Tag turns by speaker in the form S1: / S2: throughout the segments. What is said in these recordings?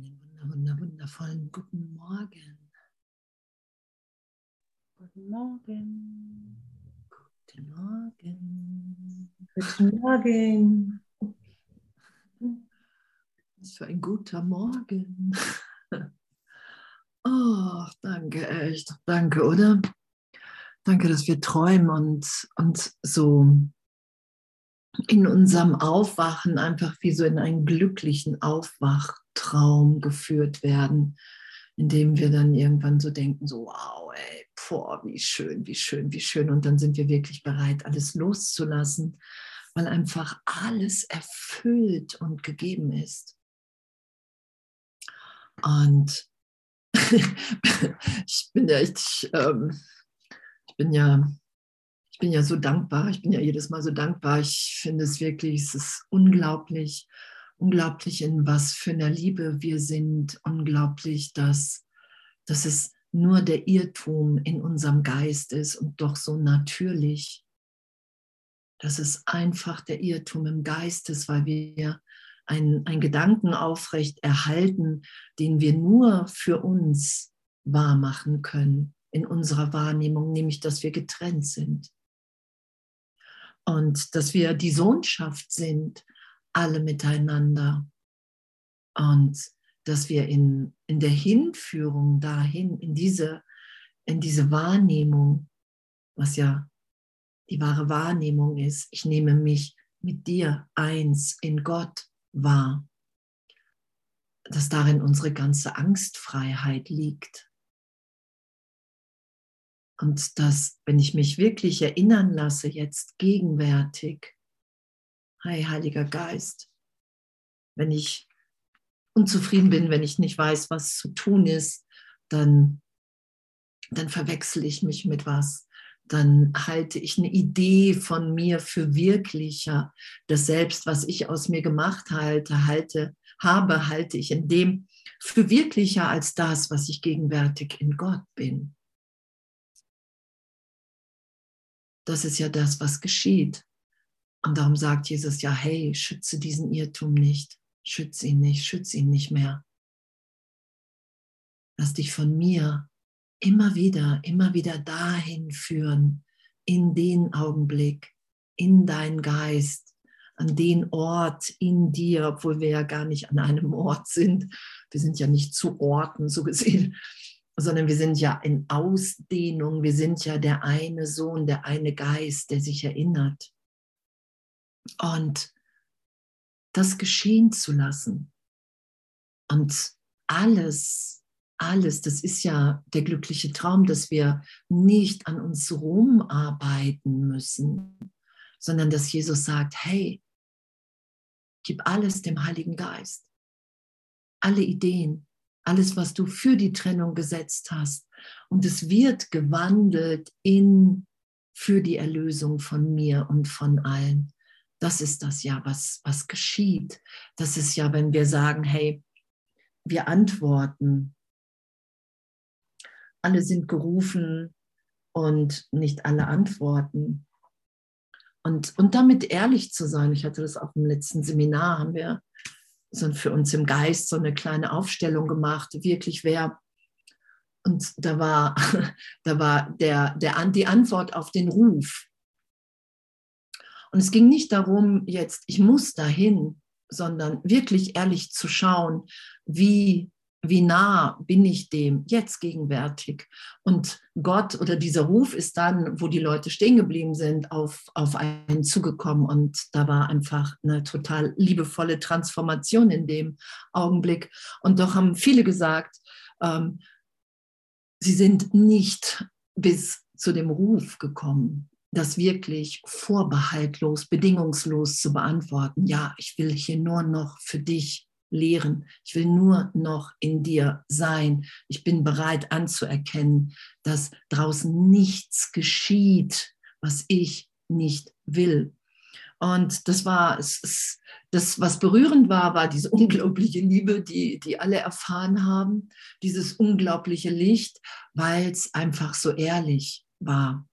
S1: Einen wunder, wunder, wundervollen guten Morgen.
S2: Guten Morgen.
S1: Guten Morgen.
S2: Guten Morgen.
S1: Was für ein guter Morgen. Oh, danke, echt. Danke, oder? Danke, dass wir träumen und, und so in unserem Aufwachen einfach wie so in einen glücklichen Aufwachtraum geführt werden, in dem wir dann irgendwann so denken, so wow, ey, boah, wie schön, wie schön, wie schön. Und dann sind wir wirklich bereit, alles loszulassen, weil einfach alles erfüllt und gegeben ist. Und ich bin ja echt, ähm, ich bin ja, bin ja so dankbar. Ich bin ja jedes Mal so dankbar. Ich finde es wirklich, es ist unglaublich, unglaublich, in was für einer Liebe wir sind. Unglaublich, dass, dass es nur der Irrtum in unserem Geist ist und doch so natürlich. Dass es einfach der Irrtum im Geist ist, weil wir einen, einen Gedanken aufrecht erhalten, den wir nur für uns wahr machen können in unserer Wahrnehmung, nämlich dass wir getrennt sind. Und dass wir die Sohnschaft sind, alle miteinander. Und dass wir in, in der Hinführung dahin, in diese, in diese Wahrnehmung, was ja die wahre Wahrnehmung ist, ich nehme mich mit dir eins in Gott wahr, dass darin unsere ganze Angstfreiheit liegt. Und dass, wenn ich mich wirklich erinnern lasse, jetzt gegenwärtig, hey Heiliger Geist, wenn ich unzufrieden bin, wenn ich nicht weiß, was zu tun ist, dann, dann verwechsel ich mich mit was dann halte ich eine Idee von mir für wirklicher. Das Selbst, was ich aus mir gemacht halte, halte, habe, halte ich in dem für wirklicher als das, was ich gegenwärtig in Gott bin. Das ist ja das, was geschieht. Und darum sagt Jesus ja, hey, schütze diesen Irrtum nicht, schütze ihn nicht, schütze ihn nicht mehr. Lass dich von mir immer wieder, immer wieder dahin führen, in den Augenblick, in deinen Geist, an den Ort in dir, obwohl wir ja gar nicht an einem Ort sind. Wir sind ja nicht zu Orten so gesehen, sondern wir sind ja in Ausdehnung. Wir sind ja der eine Sohn, der eine Geist, der sich erinnert. Und das geschehen zu lassen und alles alles, das ist ja der glückliche Traum, dass wir nicht an uns rumarbeiten müssen, sondern dass Jesus sagt, hey, gib alles dem Heiligen Geist. Alle Ideen, alles, was du für die Trennung gesetzt hast. Und es wird gewandelt in für die Erlösung von mir und von allen. Das ist das ja, was, was geschieht. Das ist ja, wenn wir sagen, hey, wir antworten alle sind gerufen und nicht alle antworten. Und, und damit ehrlich zu sein, ich hatte das auch im letzten Seminar, haben wir so für uns im Geist so eine kleine Aufstellung gemacht, wirklich wer. Und da war, da war der, der, die Antwort auf den Ruf. Und es ging nicht darum, jetzt, ich muss dahin, sondern wirklich ehrlich zu schauen, wie wie nah bin ich dem jetzt gegenwärtig? Und Gott oder dieser Ruf ist dann, wo die Leute stehen geblieben sind, auf, auf einen zugekommen. Und da war einfach eine total liebevolle Transformation in dem Augenblick. Und doch haben viele gesagt, ähm, sie sind nicht bis zu dem Ruf gekommen, das wirklich vorbehaltlos, bedingungslos zu beantworten. Ja, ich will hier nur noch für dich lehren. Ich will nur noch in dir sein. Ich bin bereit anzuerkennen, dass draußen nichts geschieht, was ich nicht will. Und das war, es, das, was berührend war, war diese unglaubliche Liebe, die, die alle erfahren haben, dieses unglaubliche Licht, weil es einfach so ehrlich war.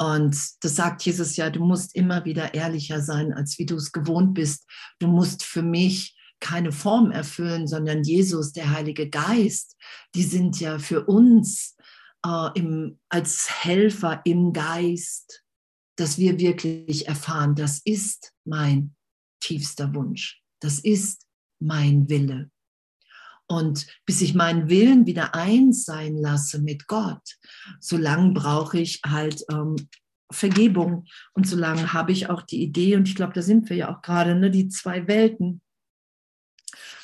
S1: Und das sagt Jesus ja, du musst immer wieder ehrlicher sein, als wie du es gewohnt bist. Du musst für mich keine Form erfüllen, sondern Jesus, der Heilige Geist, die sind ja für uns äh, im, als Helfer im Geist, dass wir wirklich erfahren, das ist mein tiefster Wunsch, das ist mein Wille. Und bis ich meinen Willen wieder eins sein lasse mit Gott, solange brauche ich halt ähm, Vergebung. Und solange habe ich auch die Idee, und ich glaube, da sind wir ja auch gerade, ne, die zwei Welten.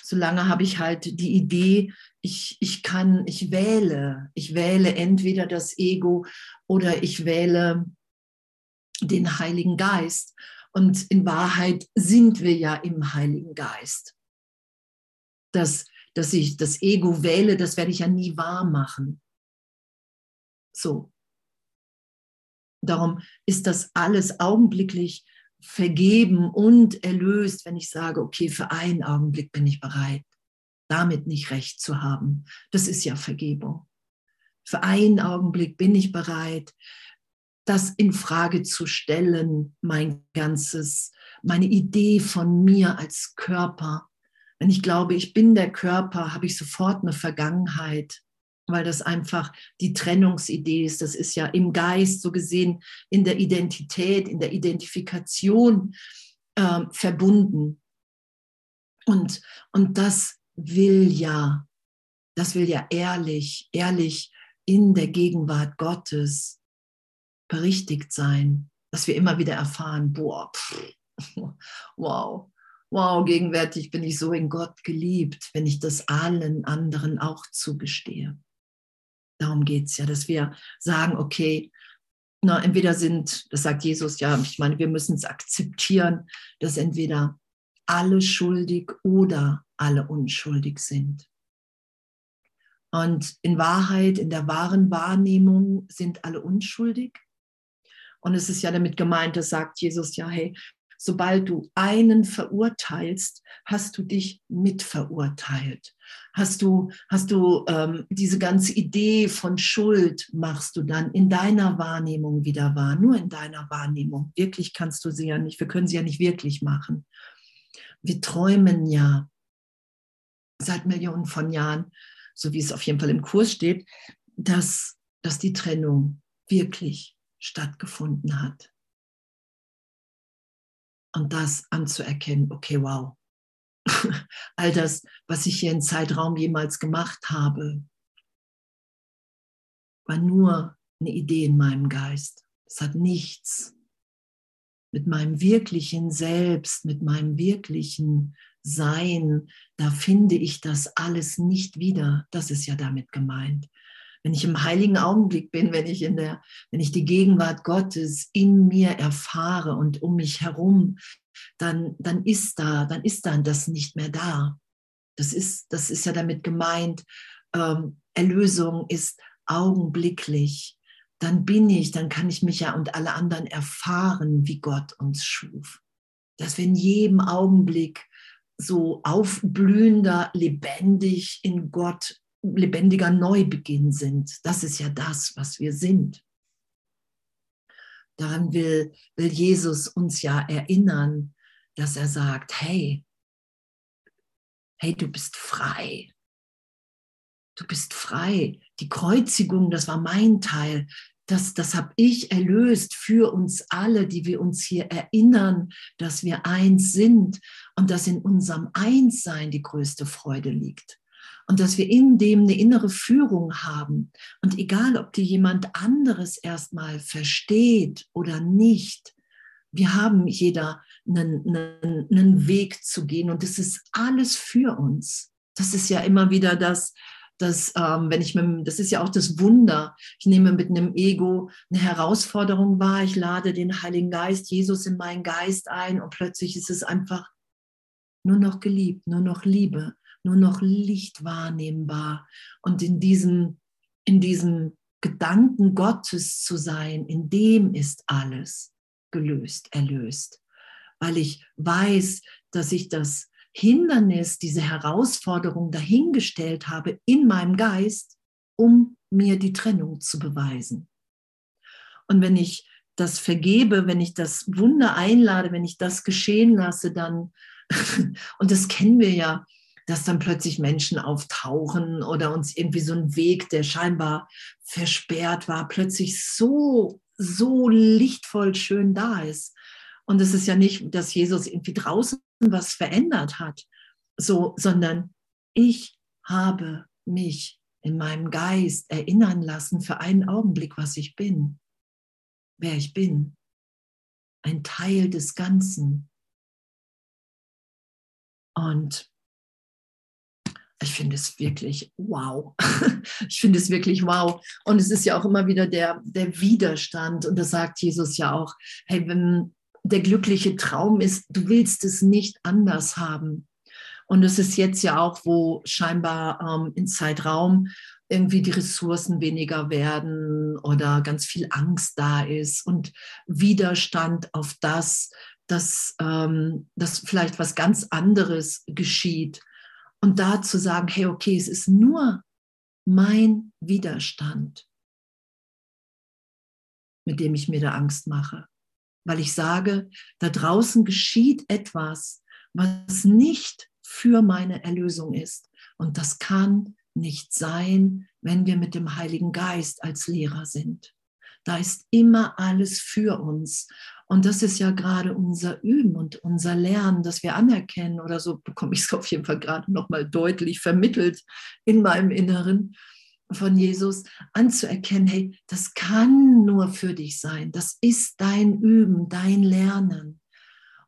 S1: Solange habe ich halt die Idee, ich, ich kann, ich wähle, ich wähle entweder das Ego oder ich wähle den Heiligen Geist. Und in Wahrheit sind wir ja im Heiligen Geist. Das, dass ich das Ego wähle, das werde ich ja nie wahr machen. So. Darum ist das alles augenblicklich vergeben und erlöst, wenn ich sage, okay, für einen Augenblick bin ich bereit, damit nicht recht zu haben. Das ist ja Vergebung. Für einen Augenblick bin ich bereit, das in Frage zu stellen, mein ganzes, meine Idee von mir als Körper, wenn ich glaube, ich bin der Körper, habe ich sofort eine Vergangenheit, weil das einfach die Trennungsidee ist. Das ist ja im Geist so gesehen, in der Identität, in der Identifikation äh, verbunden. Und, und das will ja, das will ja ehrlich, ehrlich in der Gegenwart Gottes berichtigt sein, dass wir immer wieder erfahren, boah, pff, wow, wow, gegenwärtig bin ich so in Gott geliebt, wenn ich das allen anderen auch zugestehe. Darum geht es ja, dass wir sagen, okay, na, entweder sind, das sagt Jesus ja, ich meine, wir müssen es akzeptieren, dass entweder alle schuldig oder alle unschuldig sind. Und in Wahrheit, in der wahren Wahrnehmung sind alle unschuldig. Und es ist ja damit gemeint, das sagt Jesus ja, hey, sobald du einen verurteilst, hast du dich mitverurteilt. Hast du, hast du ähm, diese ganze Idee von Schuld, machst du dann in deiner Wahrnehmung wieder wahr, nur in deiner Wahrnehmung. Wirklich kannst du sie ja nicht, wir können sie ja nicht wirklich machen. Wir träumen ja seit Millionen von Jahren, so wie es auf jeden Fall im Kurs steht, dass, dass die Trennung wirklich stattgefunden hat und das anzuerkennen, okay, wow, all das, was ich hier im Zeitraum jemals gemacht habe, war nur eine Idee in meinem Geist. Es hat nichts mit meinem wirklichen Selbst, mit meinem wirklichen Sein, da finde ich das alles nicht wieder. Das ist ja damit gemeint wenn ich im heiligen Augenblick bin, wenn ich in der, wenn ich die Gegenwart Gottes in mir erfahre und um mich herum, dann, dann ist da, dann ist dann das nicht mehr da. Das ist, das ist ja damit gemeint, ähm, Erlösung ist augenblicklich. Dann bin ich, dann kann ich mich ja und alle anderen erfahren, wie Gott uns schuf. Dass wir in jedem Augenblick so aufblühender, lebendig in Gott lebendiger Neubeginn sind. Das ist ja das, was wir sind. Daran will, will Jesus uns ja erinnern, dass er sagt, hey, hey, du bist frei. Du bist frei. Die Kreuzigung, das war mein Teil. Das, das habe ich erlöst für uns alle, die wir uns hier erinnern, dass wir eins sind und dass in unserem Einssein die größte Freude liegt und dass wir in dem eine innere Führung haben. Und egal, ob die jemand anderes erstmal versteht oder nicht, wir haben jeder einen, einen, einen Weg zu gehen und das ist alles für uns. Das ist ja immer wieder das, dass ähm, wenn ich mit, das ist ja auch das Wunder, ich nehme mit einem Ego eine Herausforderung wahr, ich lade den Heiligen Geist, Jesus in meinen Geist ein und plötzlich ist es einfach nur noch geliebt, nur noch Liebe nur noch Licht wahrnehmbar und in diesem, in diesem Gedanken Gottes zu sein, in dem ist alles gelöst, erlöst. Weil ich weiß, dass ich das Hindernis, diese Herausforderung dahingestellt habe in meinem Geist, um mir die Trennung zu beweisen. Und wenn ich das vergebe, wenn ich das Wunder einlade, wenn ich das geschehen lasse, dann Und das kennen wir ja, dass dann plötzlich Menschen auftauchen oder uns irgendwie so ein Weg, der scheinbar versperrt war, plötzlich so, so lichtvoll schön da ist. Und es ist ja nicht, dass Jesus irgendwie draußen was verändert hat, so, sondern ich habe mich in meinem Geist erinnern lassen für einen Augenblick, was ich bin, wer ich bin, ein Teil des Ganzen. Und ich finde es wirklich wow. Ich finde es wirklich wow. Und es ist ja auch immer wieder der, der Widerstand. Und das sagt Jesus ja auch, hey, wenn der glückliche Traum ist, du willst es nicht anders haben. Und es ist jetzt ja auch, wo scheinbar ähm, in Zeitraum irgendwie die Ressourcen weniger werden oder ganz viel Angst da ist und Widerstand auf das, dass, ähm, dass vielleicht was ganz anderes geschieht. Und da zu sagen, hey, okay, es ist nur mein Widerstand, mit dem ich mir da Angst mache. Weil ich sage, da draußen geschieht etwas, was nicht für meine Erlösung ist. Und das kann nicht sein, wenn wir mit dem Heiligen Geist als Lehrer sind. Da ist immer alles für uns. Und das ist ja gerade unser Üben und unser Lernen, dass wir anerkennen oder so bekomme ich es auf jeden Fall gerade nochmal deutlich vermittelt in meinem Inneren von Jesus, anzuerkennen, hey, das kann nur für dich sein. Das ist dein Üben, dein Lernen.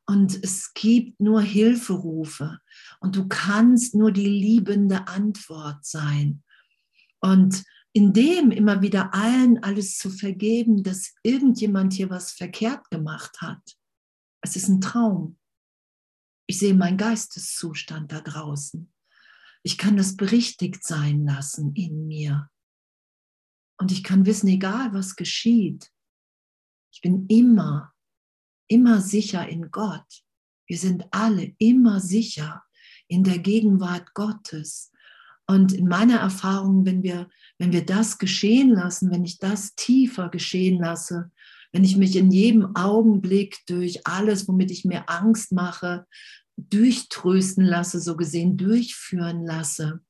S1: Und es gibt nur Hilferufe und du kannst nur die liebende Antwort sein. Und in dem immer wieder allen alles zu vergeben, dass irgendjemand hier was verkehrt gemacht hat. Es ist ein Traum. Ich sehe meinen Geisteszustand da draußen. Ich kann das berichtigt sein lassen in mir. Und ich kann wissen, egal was geschieht, ich bin immer, immer sicher in Gott. Wir sind alle immer sicher in der Gegenwart Gottes. Und in meiner Erfahrung, wenn wir, wenn wir das geschehen lassen, wenn ich das tiefer geschehen lasse, wenn ich mich in jedem Augenblick durch alles, womit ich mir Angst mache, durchtrösten lasse, so gesehen durchführen lasse,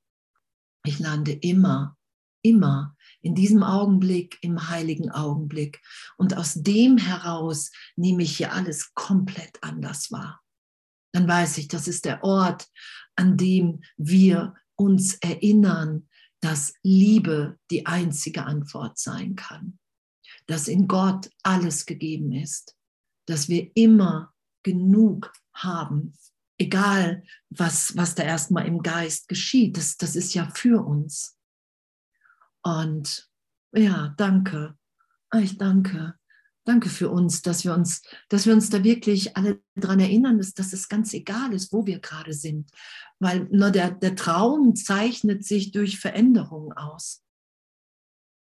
S1: ich lande immer, immer in diesem Augenblick, im heiligen Augenblick. Und aus dem heraus nehme ich hier alles komplett anders wahr. Dann weiß ich, das ist der Ort, an dem wir uns erinnern, dass Liebe die einzige Antwort sein kann, dass in Gott alles gegeben ist, dass wir immer genug haben, egal was, was da erstmal im Geist geschieht, das, das ist ja für uns. Und ja, danke. Ich danke. Danke für uns, dass wir uns, dass wir uns da wirklich alle daran erinnern, dass, dass es ganz egal ist, wo wir gerade sind. Weil nur der, der Traum zeichnet sich durch Veränderung aus.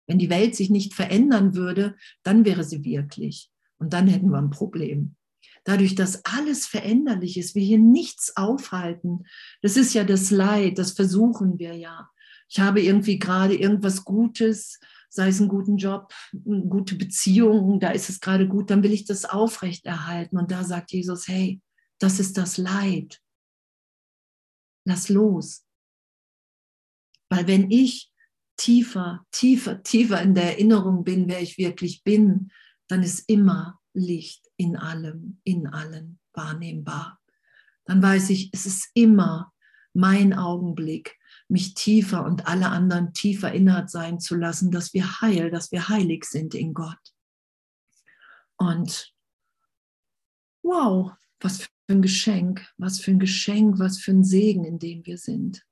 S1: Wenn die Welt sich nicht verändern würde, dann wäre sie wirklich. Und dann hätten wir ein Problem. Dadurch, dass alles veränderlich ist, wir hier nichts aufhalten, das ist ja das Leid, das versuchen wir ja. Ich habe irgendwie gerade irgendwas Gutes, sei es einen guten Job, gute Beziehung, da ist es gerade gut, dann will ich das aufrechterhalten. Und da sagt Jesus, hey, das ist das Leid. Lass los. Weil wenn ich tiefer, tiefer, tiefer in der Erinnerung bin, wer ich wirklich bin, dann ist immer Licht in allem, in allen wahrnehmbar. Dann weiß ich, es ist immer mein Augenblick, mich tiefer und alle anderen tiefer erinnert sein zu lassen, dass wir heil, dass wir heilig sind in Gott. Und wow, was für ein Geschenk, was für ein Geschenk, was für ein Segen, in dem wir sind.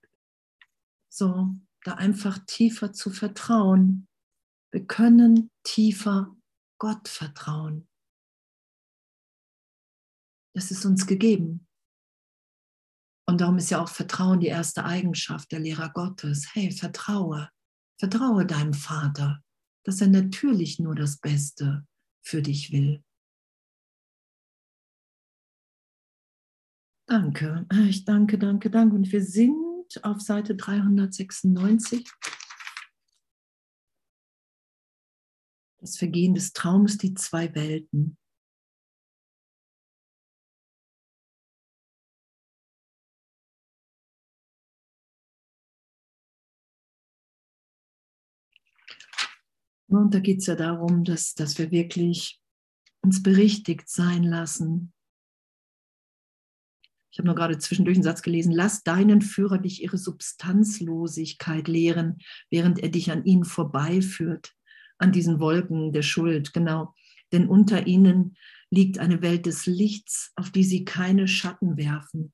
S1: So, da einfach tiefer zu vertrauen. Wir können tiefer Gott vertrauen. Das ist uns gegeben. Und darum ist ja auch Vertrauen die erste Eigenschaft der Lehrer Gottes. Hey, vertraue, vertraue deinem Vater, dass er natürlich nur das Beste für dich will. Danke, ich danke, danke, danke. Und wir sind auf Seite 396. Das Vergehen des Traums, die zwei Welten. Und da geht es ja darum, dass, dass wir wirklich uns berichtigt sein lassen. Ich habe nur gerade zwischendurch einen Satz gelesen, lass deinen Führer dich ihre Substanzlosigkeit lehren, während er dich an ihnen vorbeiführt, an diesen Wolken der Schuld, genau. Denn unter ihnen liegt eine Welt des Lichts, auf die sie keine Schatten werfen.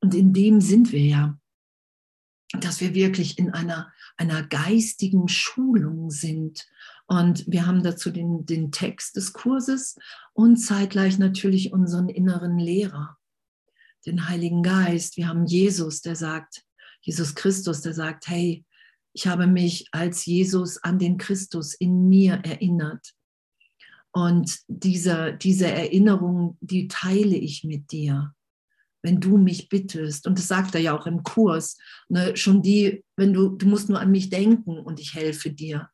S1: Und in dem sind wir ja, dass wir wirklich in einer, einer geistigen Schulung sind. Und wir haben dazu den, den Text des Kurses und zeitgleich natürlich unseren inneren Lehrer, den Heiligen Geist. Wir haben Jesus, der sagt, Jesus Christus, der sagt, hey, ich habe mich als Jesus an den Christus in mir erinnert. Und diese, diese Erinnerung, die teile ich mit dir wenn du mich bittest. Und das sagt er ja auch im Kurs. Ne, schon die, wenn du, du musst nur an mich denken und ich helfe dir.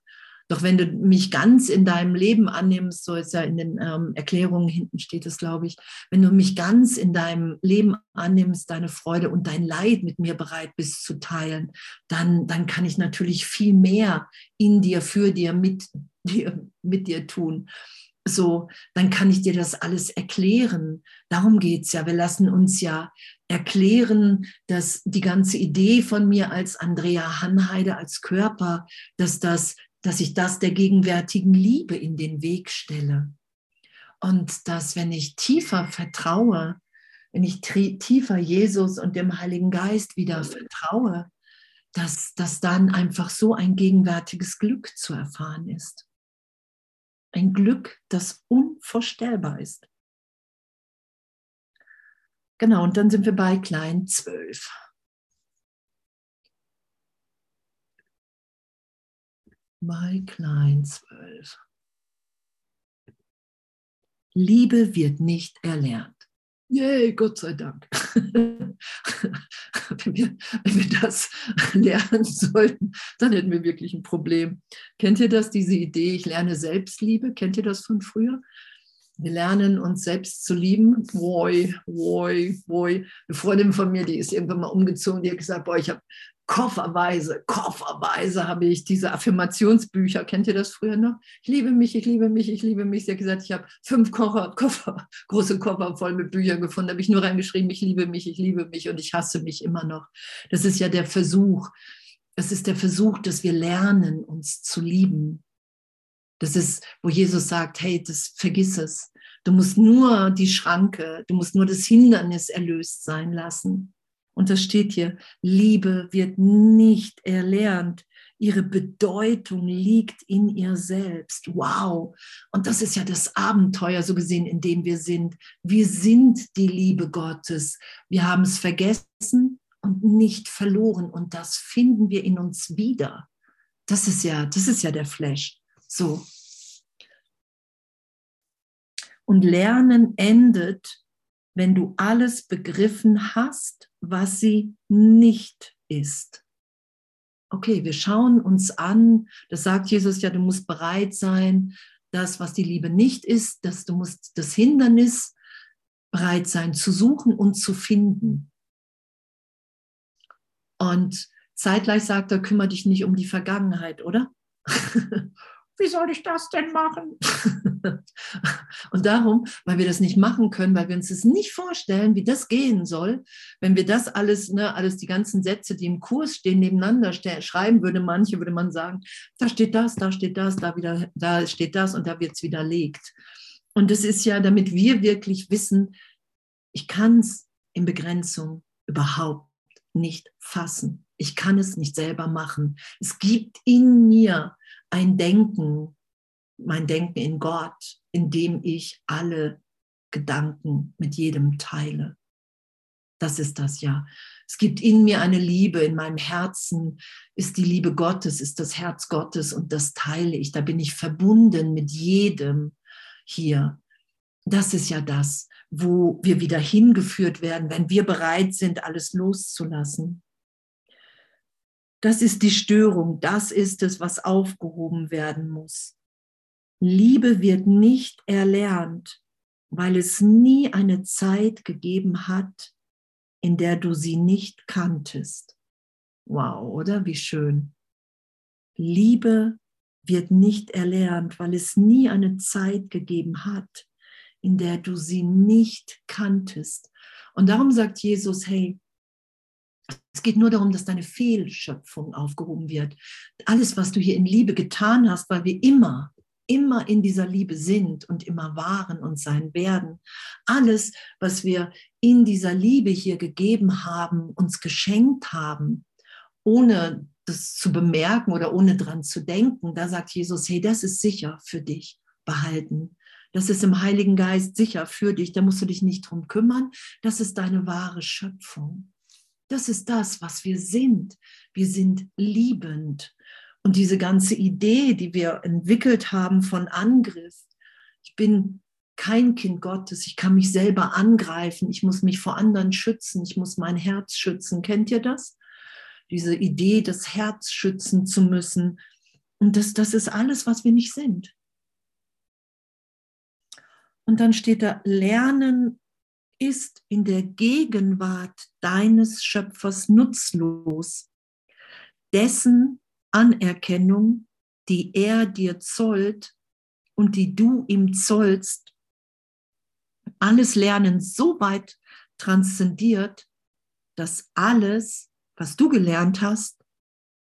S1: Doch wenn du mich ganz in deinem Leben annimmst, so ist ja in den ähm, Erklärungen hinten steht es, glaube ich, wenn du mich ganz in deinem Leben annimmst, deine Freude und dein Leid mit mir bereit bist zu teilen, dann, dann kann ich natürlich viel mehr in dir, für dir, mit dir, mit dir tun so, dann kann ich dir das alles erklären. Darum geht es ja. Wir lassen uns ja erklären, dass die ganze Idee von mir als Andrea Hanheide, als Körper, dass, das, dass ich das der gegenwärtigen Liebe in den Weg stelle. Und dass, wenn ich tiefer vertraue, wenn ich tiefer Jesus und dem Heiligen Geist wieder vertraue, dass, dass dann einfach so ein gegenwärtiges Glück zu erfahren ist. Ein Glück, das unvorstellbar ist. Genau, und dann sind wir bei klein 12. Bei klein 12. Liebe wird nicht erlernt. Yay, Gott sei Dank. wenn, wir, wenn wir das lernen sollten, dann hätten wir wirklich ein Problem. Kennt ihr das, diese Idee, ich lerne Selbstliebe? Kennt ihr das von früher? Wir lernen uns selbst zu lieben. Woi, woi, woi. Eine Freundin von mir, die ist irgendwann mal umgezogen, die hat gesagt, boah, ich habe kofferweise, kofferweise habe ich diese Affirmationsbücher. Kennt ihr das früher noch? Ich liebe mich, ich liebe mich, ich liebe mich. Sie hat gesagt, ich habe fünf Koffer, Koffer, große Koffer voll mit Büchern gefunden. Da habe ich nur reingeschrieben, ich liebe mich, ich liebe mich und ich hasse mich immer noch. Das ist ja der Versuch. Es ist der Versuch, dass wir lernen, uns zu lieben. Das ist, wo Jesus sagt, hey, das vergiss es. Du musst nur die Schranke, du musst nur das Hindernis erlöst sein lassen. Und das steht hier, Liebe wird nicht erlernt. Ihre Bedeutung liegt in ihr selbst. Wow. Und das ist ja das Abenteuer, so gesehen, in dem wir sind. Wir sind die Liebe Gottes. Wir haben es vergessen und nicht verloren. Und das finden wir in uns wieder. Das ist ja, das ist ja der Flash. So. Und Lernen endet, wenn du alles begriffen hast was sie nicht ist. Okay, wir schauen uns an, das sagt Jesus ja, du musst bereit sein, das, was die Liebe nicht ist, dass du musst das Hindernis bereit sein zu suchen und zu finden. Und zeitgleich sagt er, kümmere dich nicht um die Vergangenheit, oder? wie soll ich das denn machen? und darum, weil wir das nicht machen können, weil wir uns das nicht vorstellen, wie das gehen soll, wenn wir das alles, ne, alles die ganzen Sätze, die im Kurs stehen, nebeneinander schreiben würde, manche würde man sagen, da steht das, da steht das, da wieder, da steht das und da wird es widerlegt. Und das ist ja, damit wir wirklich wissen, ich kann es in Begrenzung überhaupt nicht fassen. Ich kann es nicht selber machen. Es gibt in mir ein Denken, mein Denken in Gott, in dem ich alle Gedanken mit jedem teile. Das ist das ja. Es gibt in mir eine Liebe, in meinem Herzen ist die Liebe Gottes, ist das Herz Gottes und das teile ich. Da bin ich verbunden mit jedem hier. Das ist ja das, wo wir wieder hingeführt werden, wenn wir bereit sind, alles loszulassen. Das ist die Störung, das ist es, was aufgehoben werden muss. Liebe wird nicht erlernt, weil es nie eine Zeit gegeben hat, in der du sie nicht kanntest. Wow, oder? Wie schön. Liebe wird nicht erlernt, weil es nie eine Zeit gegeben hat, in der du sie nicht kanntest. Und darum sagt Jesus, hey, es geht nur darum, dass deine Fehlschöpfung aufgehoben wird. Alles, was du hier in Liebe getan hast, weil wir immer, immer in dieser Liebe sind und immer waren und sein werden. Alles, was wir in dieser Liebe hier gegeben haben, uns geschenkt haben, ohne das zu bemerken oder ohne dran zu denken, da sagt Jesus, hey, das ist sicher für dich behalten. Das ist im Heiligen Geist sicher für dich. Da musst du dich nicht drum kümmern. Das ist deine wahre Schöpfung. Das ist das, was wir sind. Wir sind liebend. Und diese ganze Idee, die wir entwickelt haben von Angriff, ich bin kein Kind Gottes, ich kann mich selber angreifen, ich muss mich vor anderen schützen, ich muss mein Herz schützen. Kennt ihr das? Diese Idee, das Herz schützen zu müssen. Und das, das ist alles, was wir nicht sind. Und dann steht da, Lernen ist in der Gegenwart deines Schöpfers nutzlos, dessen Anerkennung, die er dir zollt und die du ihm zollst, alles Lernen so weit transzendiert, dass alles, was du gelernt hast,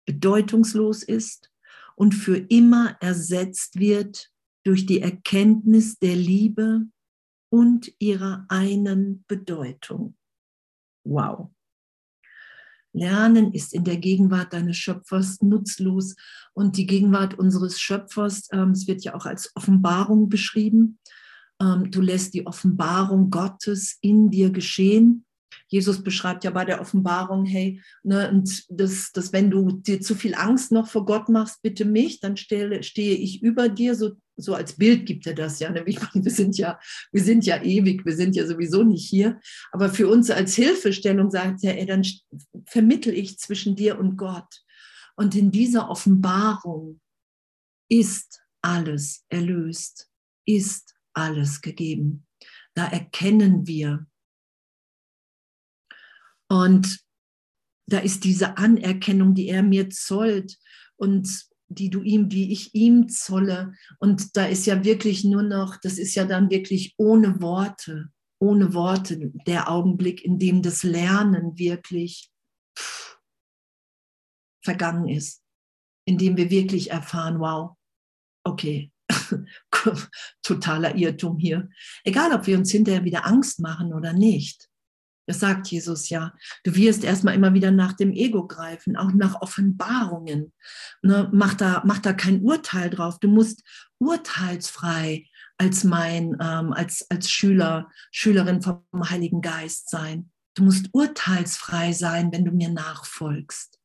S1: bedeutungslos ist und für immer ersetzt wird durch die Erkenntnis der Liebe und ihrer einen Bedeutung. Wow. Lernen ist in der Gegenwart deines Schöpfers nutzlos und die Gegenwart unseres Schöpfers, ähm, es wird ja auch als Offenbarung beschrieben. Ähm, du lässt die Offenbarung Gottes in dir geschehen Jesus beschreibt ja bei der Offenbarung, hey, ne, und das, das, wenn du dir zu viel Angst noch vor Gott machst, bitte mich, dann stehe, stehe ich über dir, so, so als Bild gibt er das ja. Ne? Wir sind ja, wir sind ja ewig, wir sind ja sowieso nicht hier. Aber für uns als Hilfestellung sagt er, ey, dann vermittel ich zwischen dir und Gott. Und in dieser Offenbarung ist alles erlöst, ist alles gegeben. Da erkennen wir, und da ist diese Anerkennung, die er mir zollt und die du ihm, die ich ihm zolle. Und da ist ja wirklich nur noch, das ist ja dann wirklich ohne Worte, ohne Worte der Augenblick, in dem das Lernen wirklich vergangen ist, in dem wir wirklich erfahren, wow, okay, totaler Irrtum hier. Egal, ob wir uns hinterher wieder Angst machen oder nicht. Das sagt Jesus ja. Du wirst erstmal immer wieder nach dem Ego greifen, auch nach Offenbarungen. Ne, mach, da, mach da kein Urteil drauf. Du musst urteilsfrei als mein, ähm, als, als Schüler, Schülerin vom Heiligen Geist sein. Du musst urteilsfrei sein, wenn du mir nachfolgst.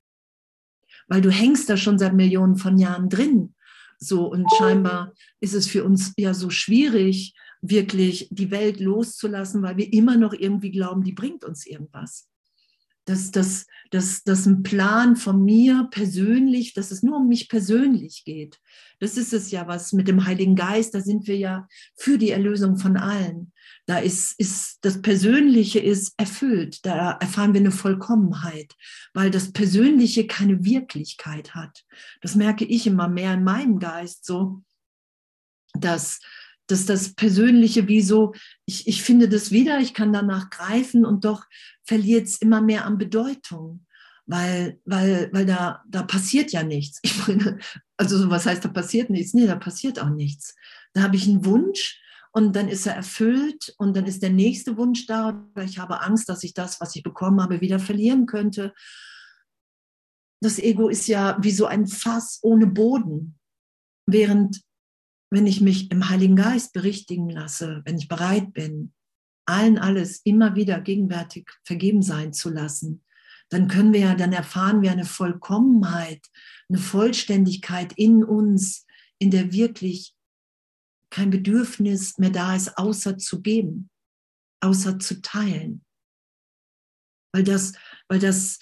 S1: Weil du hängst da schon seit Millionen von Jahren drin. So, und scheinbar ist es für uns ja so schwierig, wirklich die Welt loszulassen, weil wir immer noch irgendwie glauben, die bringt uns irgendwas. Dass, dass, dass, dass ein Plan von mir persönlich, dass es nur um mich persönlich geht. Das ist es ja, was mit dem Heiligen Geist, da sind wir ja für die Erlösung von allen. Da ist, ist das Persönliche ist erfüllt, da erfahren wir eine Vollkommenheit, weil das Persönliche keine Wirklichkeit hat. Das merke ich immer mehr in meinem Geist so, dass dass das Persönliche wie so, ich, ich finde das wieder, ich kann danach greifen und doch verliert es immer mehr an Bedeutung, weil, weil, weil da, da passiert ja nichts. Ich meine, also was heißt, da passiert nichts? Nee, da passiert auch nichts. Da habe ich einen Wunsch und dann ist er erfüllt und dann ist der nächste Wunsch da, weil ich habe Angst, dass ich das, was ich bekommen habe, wieder verlieren könnte. Das Ego ist ja wie so ein Fass ohne Boden, während wenn ich mich im Heiligen Geist berichtigen lasse, wenn ich bereit bin, allen alles immer wieder gegenwärtig vergeben sein zu lassen, dann können wir ja, dann erfahren wir eine Vollkommenheit, eine Vollständigkeit in uns, in der wirklich kein Bedürfnis mehr da ist, außer zu geben, außer zu teilen. Weil das, weil das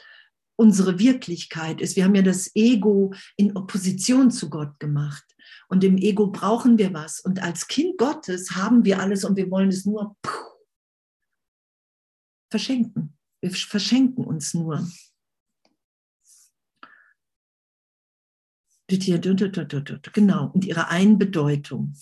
S1: unsere Wirklichkeit ist. Wir haben ja das Ego in Opposition zu Gott gemacht. Und im Ego brauchen wir was. Und als Kind Gottes haben wir alles und wir wollen es nur verschenken. Wir verschenken uns nur. Genau, und ihre Einbedeutung.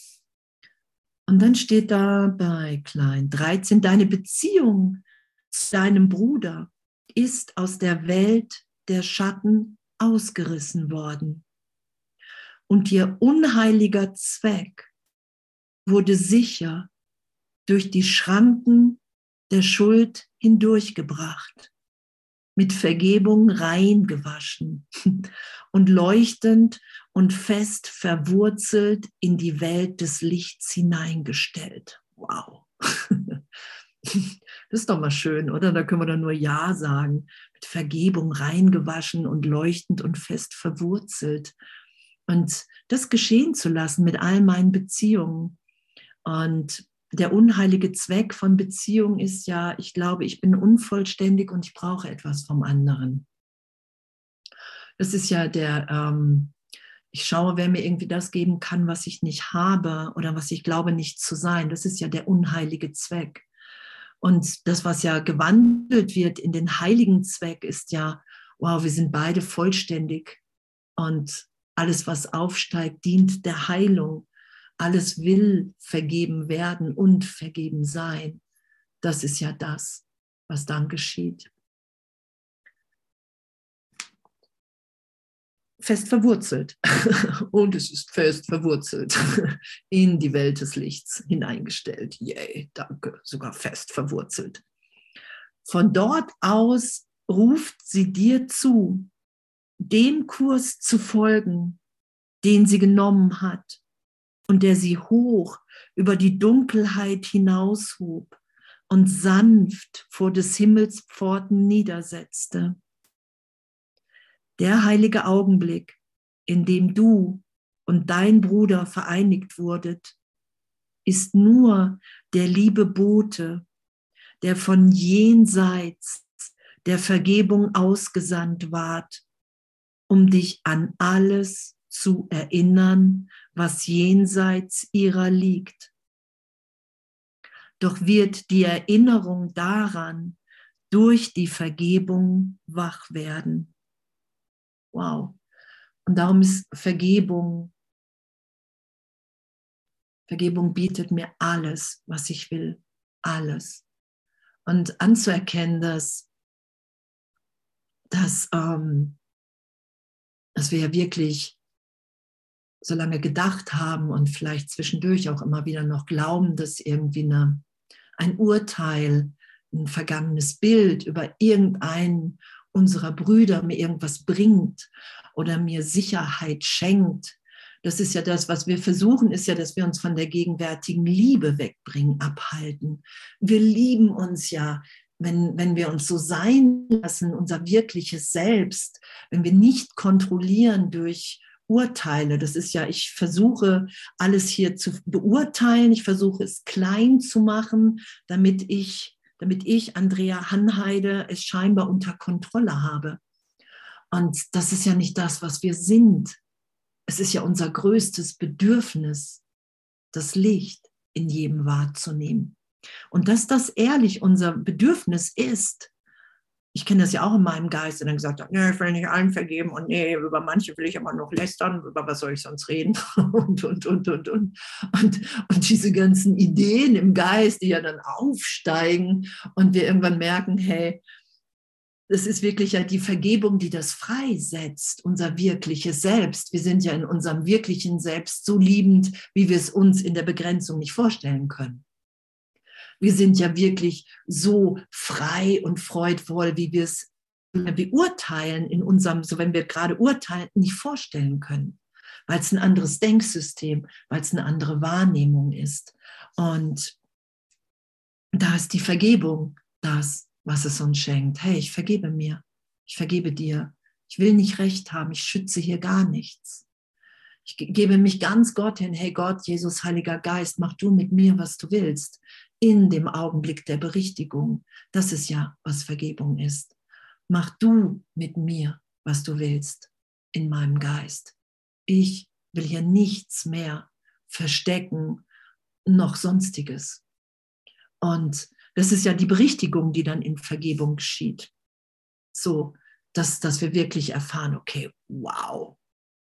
S1: Und dann steht da bei Klein 13, deine Beziehung zu deinem Bruder ist aus der Welt der Schatten ausgerissen worden. Und ihr unheiliger Zweck wurde sicher durch die Schranken der Schuld hindurchgebracht, mit Vergebung reingewaschen und leuchtend und fest verwurzelt in die Welt des Lichts hineingestellt. Wow. Das ist doch mal schön, oder? Da können wir dann nur Ja sagen. Mit Vergebung reingewaschen und leuchtend und fest verwurzelt. Und das geschehen zu lassen mit all meinen Beziehungen. Und der unheilige Zweck von Beziehung ist ja, ich glaube, ich bin unvollständig und ich brauche etwas vom anderen. Das ist ja der, ähm, ich schaue, wer mir irgendwie das geben kann, was ich nicht habe oder was ich glaube nicht zu sein. Das ist ja der unheilige Zweck. Und das, was ja gewandelt wird in den heiligen Zweck, ist ja, wow, wir sind beide vollständig und alles, was aufsteigt, dient der Heilung. Alles will vergeben werden und vergeben sein. Das ist ja das, was dann geschieht. fest verwurzelt. Und es ist fest verwurzelt in die Welt des Lichts hineingestellt. Yay, danke, sogar fest verwurzelt. Von dort aus ruft sie dir zu, dem Kurs zu folgen, den sie genommen hat und der sie hoch über die Dunkelheit hinaushob und sanft vor des Himmels Pforten niedersetzte. Der heilige Augenblick, in dem du und dein Bruder vereinigt wurdet, ist nur der liebe Bote, der von jenseits der Vergebung ausgesandt ward, um dich an alles zu erinnern, was jenseits ihrer liegt. Doch wird die Erinnerung daran durch die Vergebung wach werden. Wow. Und darum ist Vergebung, Vergebung bietet mir alles, was ich will, alles. Und anzuerkennen, dass, dass, ähm, dass wir ja wirklich so lange gedacht haben und vielleicht zwischendurch auch immer wieder noch glauben, dass irgendwie eine, ein Urteil, ein vergangenes Bild über irgendeinen unserer Brüder mir irgendwas bringt oder mir Sicherheit schenkt. Das ist ja das, was wir versuchen, ist ja, dass wir uns von der gegenwärtigen Liebe wegbringen, abhalten. Wir lieben uns ja, wenn, wenn wir uns so sein lassen, unser wirkliches Selbst, wenn wir nicht kontrollieren durch Urteile. Das ist ja, ich versuche alles hier zu beurteilen, ich versuche es klein zu machen, damit ich damit ich, Andrea Hanheide, es scheinbar unter Kontrolle habe. Und das ist ja nicht das, was wir sind. Es ist ja unser größtes Bedürfnis, das Licht in jedem wahrzunehmen. Und dass das ehrlich unser Bedürfnis ist, ich kenne das ja auch in meinem Geist, und dann gesagt habe, nee, ich will nicht allen vergeben und nee, über manche will ich aber noch lästern, über was soll ich sonst reden und, und, und, und, und. Und, und diese ganzen Ideen im Geist, die ja dann aufsteigen und wir irgendwann merken, hey, das ist wirklich ja die Vergebung, die das freisetzt, unser wirkliches Selbst. Wir sind ja in unserem wirklichen Selbst so liebend, wie wir es uns in der Begrenzung nicht vorstellen können. Wir sind ja wirklich so frei und freudvoll, wie wir es beurteilen in unserem, so wenn wir gerade urteilen, nicht vorstellen können, weil es ein anderes Denksystem, weil es eine andere Wahrnehmung ist. Und da ist die Vergebung das, was es uns schenkt. Hey, ich vergebe mir, ich vergebe dir. Ich will nicht recht haben, ich schütze hier gar nichts. Ich gebe mich ganz Gott hin. Hey Gott, Jesus, Heiliger Geist, mach du mit mir, was du willst in dem Augenblick der Berichtigung. Das ist ja, was Vergebung ist. Mach du mit mir, was du willst, in meinem Geist. Ich will hier nichts mehr verstecken, noch sonstiges. Und das ist ja die Berichtigung, die dann in Vergebung geschieht. So, dass, dass wir wirklich erfahren, okay, wow,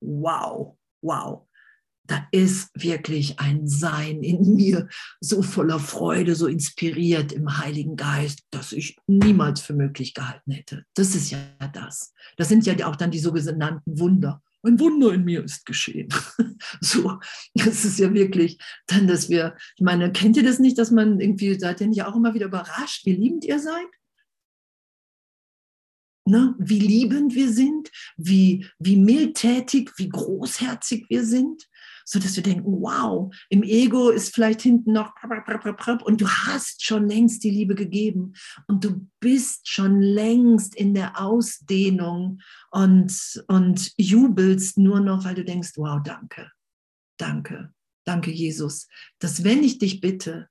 S1: wow, wow, da ist wirklich ein Sein in mir so voller Freude, so inspiriert im Heiligen Geist, dass ich niemals für möglich gehalten hätte. Das ist ja das. Das sind ja auch dann die sogenannten Wunder. Ein Wunder in mir ist geschehen. So, das ist ja wirklich dann, dass wir, ich meine, kennt ihr das nicht, dass man irgendwie, seid ihr nicht auch immer wieder überrascht, wie liebend ihr seid? Ne? Wie liebend wir sind, wie, wie mildtätig, wie großherzig wir sind so dass wir denken, wow, im Ego ist vielleicht hinten noch und du hast schon längst die Liebe gegeben und du bist schon längst in der Ausdehnung und, und jubelst nur noch, weil du denkst, wow, danke, danke, danke Jesus, dass wenn ich dich bitte,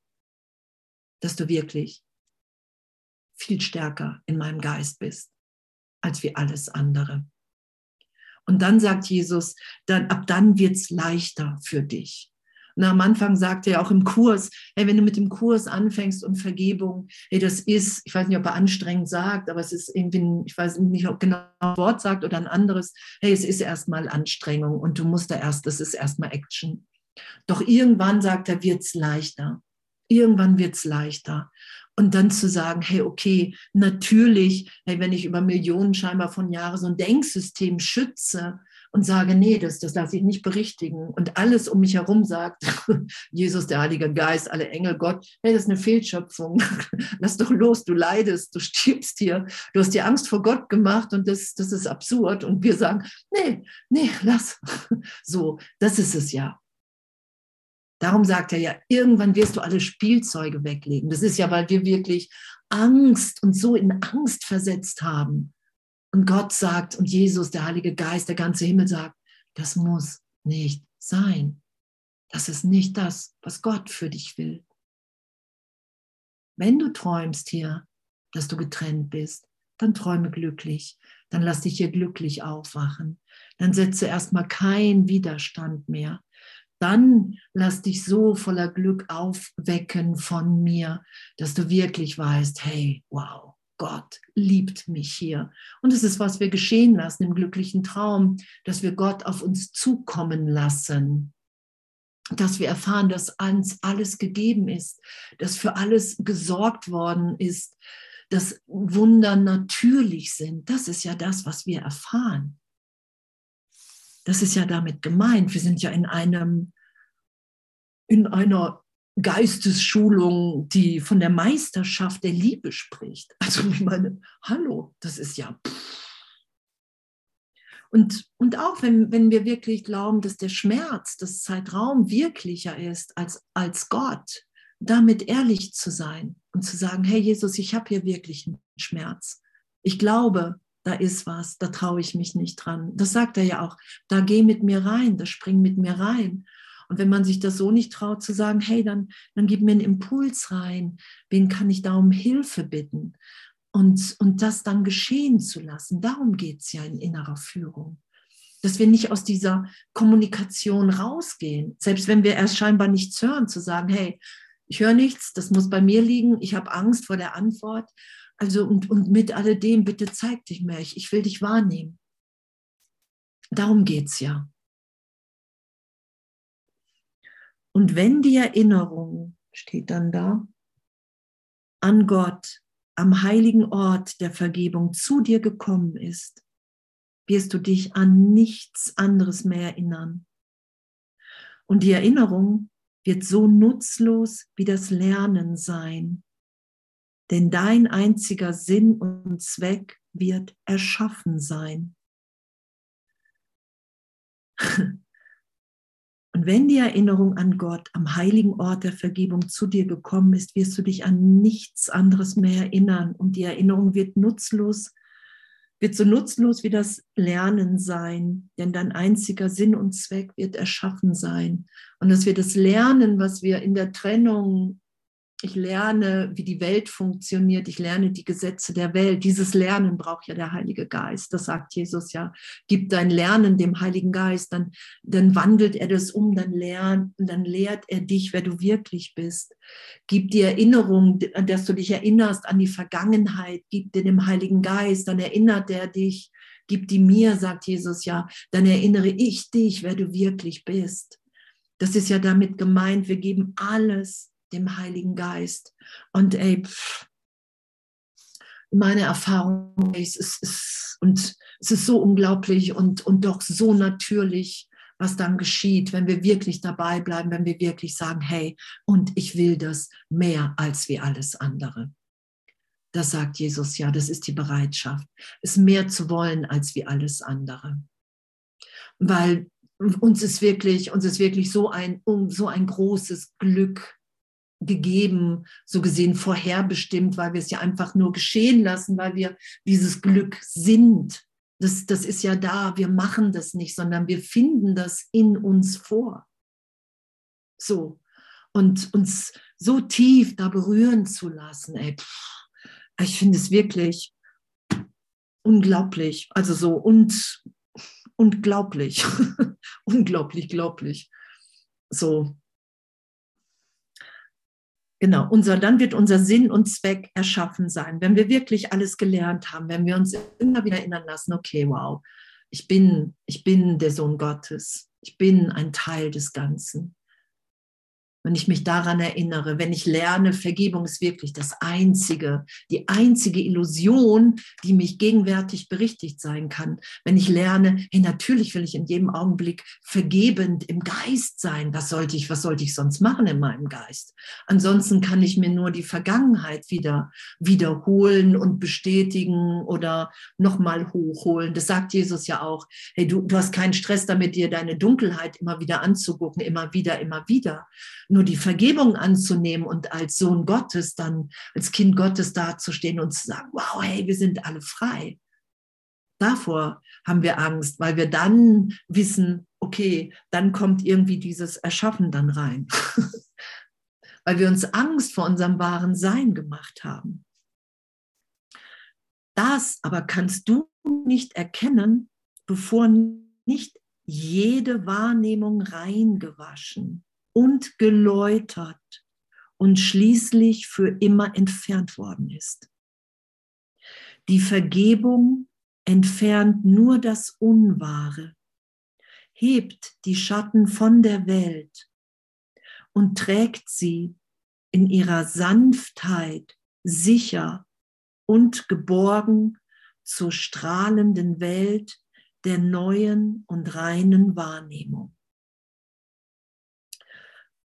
S1: dass du wirklich viel stärker in meinem Geist bist als wie alles andere. Und dann sagt Jesus, dann, ab dann wird es leichter für dich. Und am Anfang sagt er auch im Kurs, hey, wenn du mit dem Kurs anfängst und Vergebung, hey, das ist, ich weiß nicht, ob er anstrengend sagt, aber es ist irgendwie, ich weiß nicht, ob genau ein Wort sagt oder ein anderes, hey, es ist erstmal Anstrengung und du musst da erst, das ist erstmal Action. Doch irgendwann sagt er, wird es leichter. Irgendwann wird es leichter. Und dann zu sagen, hey, okay, natürlich, hey, wenn ich über Millionen scheinbar von Jahren so ein Denksystem schütze und sage, nee, das, das lasse ich nicht berichtigen und alles um mich herum sagt, Jesus, der Heilige Geist, alle Engel, Gott, hey, das ist eine Fehlschöpfung. Lass doch los, du leidest, du stirbst hier, du hast dir Angst vor Gott gemacht und das, das ist absurd. Und wir sagen, nee, nee, lass. So, das ist es ja. Darum sagt er ja, irgendwann wirst du alle Spielzeuge weglegen. Das ist ja, weil wir wirklich Angst und so in Angst versetzt haben. Und Gott sagt und Jesus, der Heilige Geist, der ganze Himmel sagt, das muss nicht sein. Das ist nicht das, was Gott für dich will. Wenn du träumst hier, dass du getrennt bist, dann träume glücklich. Dann lass dich hier glücklich aufwachen. Dann setze erstmal keinen Widerstand mehr dann lass dich so voller Glück aufwecken von mir, dass du wirklich weißt, hey, wow, Gott liebt mich hier. Und es ist, was wir geschehen lassen im glücklichen Traum, dass wir Gott auf uns zukommen lassen, dass wir erfahren, dass uns alles gegeben ist, dass für alles gesorgt worden ist, dass Wunder natürlich sind. Das ist ja das, was wir erfahren. Das ist ja damit gemeint. Wir sind ja in einem, in einer Geistesschulung, die von der Meisterschaft der Liebe spricht. Also ich meine, hallo, das ist ja. Und, und auch wenn, wenn wir wirklich glauben, dass der Schmerz, das Zeitraum wirklicher ist als, als Gott, damit ehrlich zu sein und zu sagen, hey Jesus, ich habe hier wirklich einen Schmerz. Ich glaube, da ist was, da traue ich mich nicht dran. Das sagt er ja auch, da geh mit mir rein, da spring mit mir rein. Und wenn man sich das so nicht traut zu sagen, hey, dann, dann gib mir einen Impuls rein, wen kann ich da um Hilfe bitten? Und, und das dann geschehen zu lassen, darum geht es ja in innerer Führung. Dass wir nicht aus dieser Kommunikation rausgehen, selbst wenn wir erst scheinbar nichts hören, zu sagen, hey, ich höre nichts, das muss bei mir liegen, ich habe Angst vor der Antwort also und, und mit alledem, bitte zeig dich mir, ich, ich will dich wahrnehmen. Darum geht es ja. Und wenn die Erinnerung, steht dann da, an Gott, am heiligen Ort der Vergebung zu dir gekommen ist, wirst du dich an nichts anderes mehr erinnern. Und die Erinnerung wird so nutzlos wie das Lernen sein, denn dein einziger Sinn und Zweck wird erschaffen sein. Und wenn die Erinnerung an Gott am heiligen Ort der Vergebung zu dir gekommen ist, wirst du dich an nichts anderes mehr erinnern. Und die Erinnerung wird nutzlos, wird so nutzlos wie das Lernen sein, denn dein einziger Sinn und Zweck wird erschaffen sein. Und dass wir das Lernen, was wir in der Trennung ich lerne, wie die Welt funktioniert, ich lerne die Gesetze der Welt. Dieses Lernen braucht ja der Heilige Geist. Das sagt Jesus ja. Gib dein Lernen dem Heiligen Geist, dann, dann wandelt er das um, dann lernt, dann lehrt er dich, wer du wirklich bist. Gib dir Erinnerung, dass du dich erinnerst an die Vergangenheit. Gib dir dem Heiligen Geist, dann erinnert er dich gib die mir, sagt Jesus ja, dann erinnere ich dich, wer du wirklich bist. Das ist ja damit gemeint, wir geben alles dem Heiligen Geist. Und ey, pff, meine Erfahrung, es ist, und es ist so unglaublich und, und doch so natürlich, was dann geschieht, wenn wir wirklich dabei bleiben, wenn wir wirklich sagen, hey, und ich will das mehr als wie alles andere. Das sagt Jesus ja, das ist die Bereitschaft, es mehr zu wollen als wie alles andere. Weil uns ist wirklich, uns ist wirklich so ein, so ein großes Glück gegeben, so gesehen vorherbestimmt, weil wir es ja einfach nur geschehen lassen, weil wir dieses Glück sind. Das, das ist ja da, wir machen das nicht, sondern wir finden das in uns vor. So. Und uns so tief da berühren zu lassen, ey, pff, ich finde es wirklich unglaublich. Also so und unglaublich. unglaublich, glaublich. So. Genau, unser, dann wird unser Sinn und Zweck erschaffen sein. Wenn wir wirklich alles gelernt haben, wenn wir uns immer wieder erinnern lassen, okay, wow, ich bin, ich bin der Sohn Gottes, ich bin ein Teil des Ganzen wenn ich mich daran erinnere, wenn ich lerne, Vergebung ist wirklich das einzige, die einzige Illusion, die mich gegenwärtig berichtigt sein kann. Wenn ich lerne, hey, natürlich will ich in jedem Augenblick vergebend im Geist sein. Was sollte ich, was sollte ich sonst machen in meinem Geist? Ansonsten kann ich mir nur die Vergangenheit wieder wiederholen und bestätigen oder nochmal hochholen. Das sagt Jesus ja auch. Hey, du, du hast keinen Stress damit, dir deine Dunkelheit immer wieder anzugucken, immer wieder, immer wieder nur die Vergebung anzunehmen und als Sohn Gottes dann, als Kind Gottes dazustehen und zu sagen, wow, hey, wir sind alle frei. Davor haben wir Angst, weil wir dann wissen, okay, dann kommt irgendwie dieses Erschaffen dann rein. weil wir uns Angst vor unserem wahren Sein gemacht haben. Das aber kannst du nicht erkennen, bevor nicht jede Wahrnehmung reingewaschen und geläutert und schließlich für immer entfernt worden ist. Die Vergebung entfernt nur das Unwahre, hebt die Schatten von der Welt und trägt sie in ihrer Sanftheit sicher und geborgen zur strahlenden Welt der neuen und reinen Wahrnehmung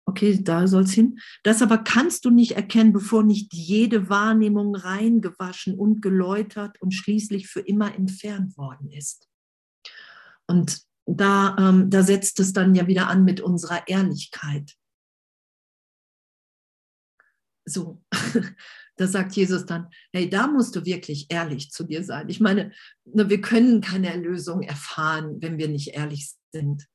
S1: okay, da soll es hin. Das aber kannst du nicht erkennen, bevor nicht jede Wahrnehmung reingewaschen und geläutert und schließlich für immer entfernt worden ist. Und da, ähm, da setzt es dann ja wieder an mit unserer Ehrlichkeit. So, da sagt Jesus dann, hey, da musst du wirklich ehrlich zu dir sein. Ich meine, ne, wir können keine Erlösung erfahren, wenn wir nicht ehrlich sind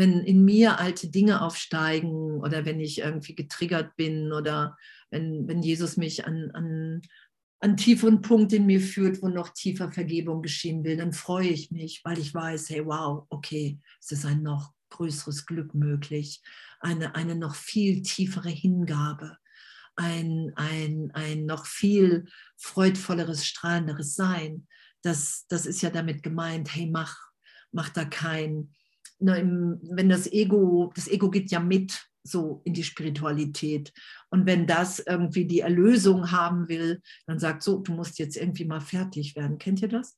S1: wenn in mir alte Dinge aufsteigen oder wenn ich irgendwie getriggert bin oder wenn, wenn Jesus mich an, an, an tieferen Punkt in mir führt, wo noch tiefer Vergebung geschehen will, dann freue ich mich, weil ich weiß, hey, wow, okay, es ist ein noch größeres Glück möglich, eine, eine noch viel tiefere Hingabe, ein, ein, ein noch viel freudvolleres, strahlenderes Sein. Das, das ist ja damit gemeint, hey, mach, mach da kein, ne, wenn das Ego, das Ego geht ja mit so in die Spiritualität. Und wenn das irgendwie die Erlösung haben will, dann sagt so, du musst jetzt irgendwie mal fertig werden. Kennt ihr das?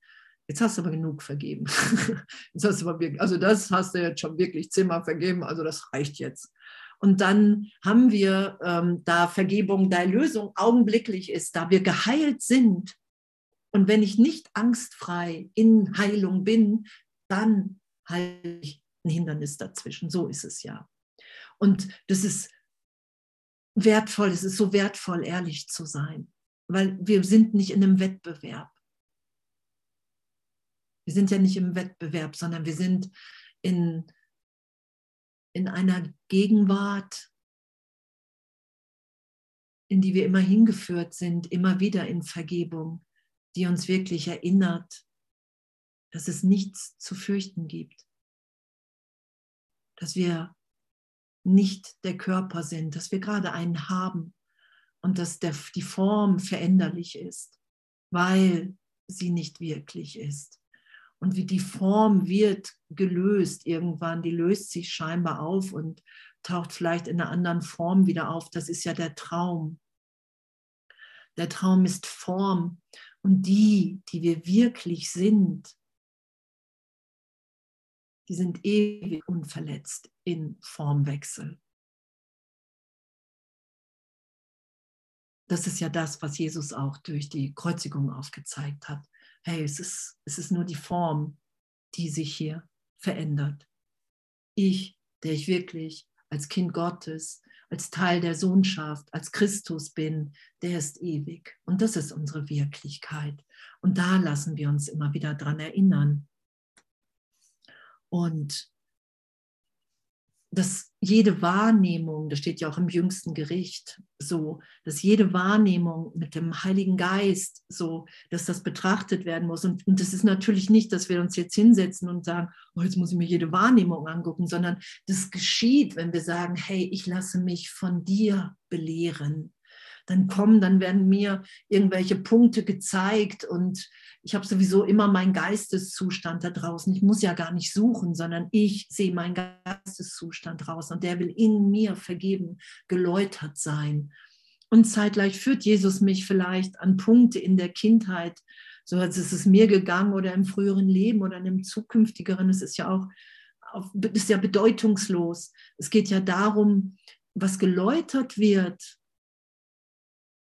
S1: Jetzt hast du aber genug vergeben. Jetzt hast du aber wirklich, also das hast du jetzt schon wirklich zehnmal vergeben, also das reicht jetzt. Und dann haben wir ähm, da Vergebung, da Erlösung augenblicklich ist, da wir geheilt sind. Und wenn ich nicht angstfrei in Heilung bin, dann heile ich ein Hindernis dazwischen. So ist es ja. Und das ist wertvoll, es ist so wertvoll, ehrlich zu sein, weil wir sind nicht in einem Wettbewerb. Wir sind ja nicht im Wettbewerb, sondern wir sind in, in einer Gegenwart, in die wir immer hingeführt sind, immer wieder in Vergebung, die uns wirklich erinnert, dass es nichts zu fürchten gibt dass wir nicht der Körper sind, dass wir gerade einen haben und dass der, die Form veränderlich ist, weil sie nicht wirklich ist. Und wie die Form wird gelöst irgendwann, die löst sich scheinbar auf und taucht vielleicht in einer anderen Form wieder auf. Das ist ja der Traum. Der Traum ist Form. Und die, die wir wirklich sind, die sind ewig unverletzt in Formwechsel. Das ist ja das, was Jesus auch durch die Kreuzigung aufgezeigt hat. Hey, es ist, es ist nur die Form, die sich hier verändert. Ich, der ich wirklich als Kind Gottes, als Teil der Sohnschaft, als Christus bin, der ist ewig. Und das ist unsere Wirklichkeit. Und da lassen wir uns immer wieder dran erinnern. Und dass jede Wahrnehmung, das steht ja auch im jüngsten Gericht, so, dass jede Wahrnehmung mit dem Heiligen Geist, so, dass das betrachtet werden muss. Und, und das ist natürlich nicht, dass wir uns jetzt hinsetzen und sagen, oh, jetzt muss ich mir jede Wahrnehmung angucken, sondern das geschieht, wenn wir sagen, hey, ich lasse mich von dir belehren dann kommen, dann werden mir irgendwelche Punkte gezeigt und ich habe sowieso immer meinen Geisteszustand da draußen. Ich muss ja gar nicht suchen, sondern ich sehe meinen Geisteszustand draußen und der will in mir vergeben, geläutert sein. Und zeitgleich führt Jesus mich vielleicht an Punkte in der Kindheit, so als ist es mir gegangen oder im früheren Leben oder in einem zukünftigeren. Es ist ja auch ist ja bedeutungslos. Es geht ja darum, was geläutert wird,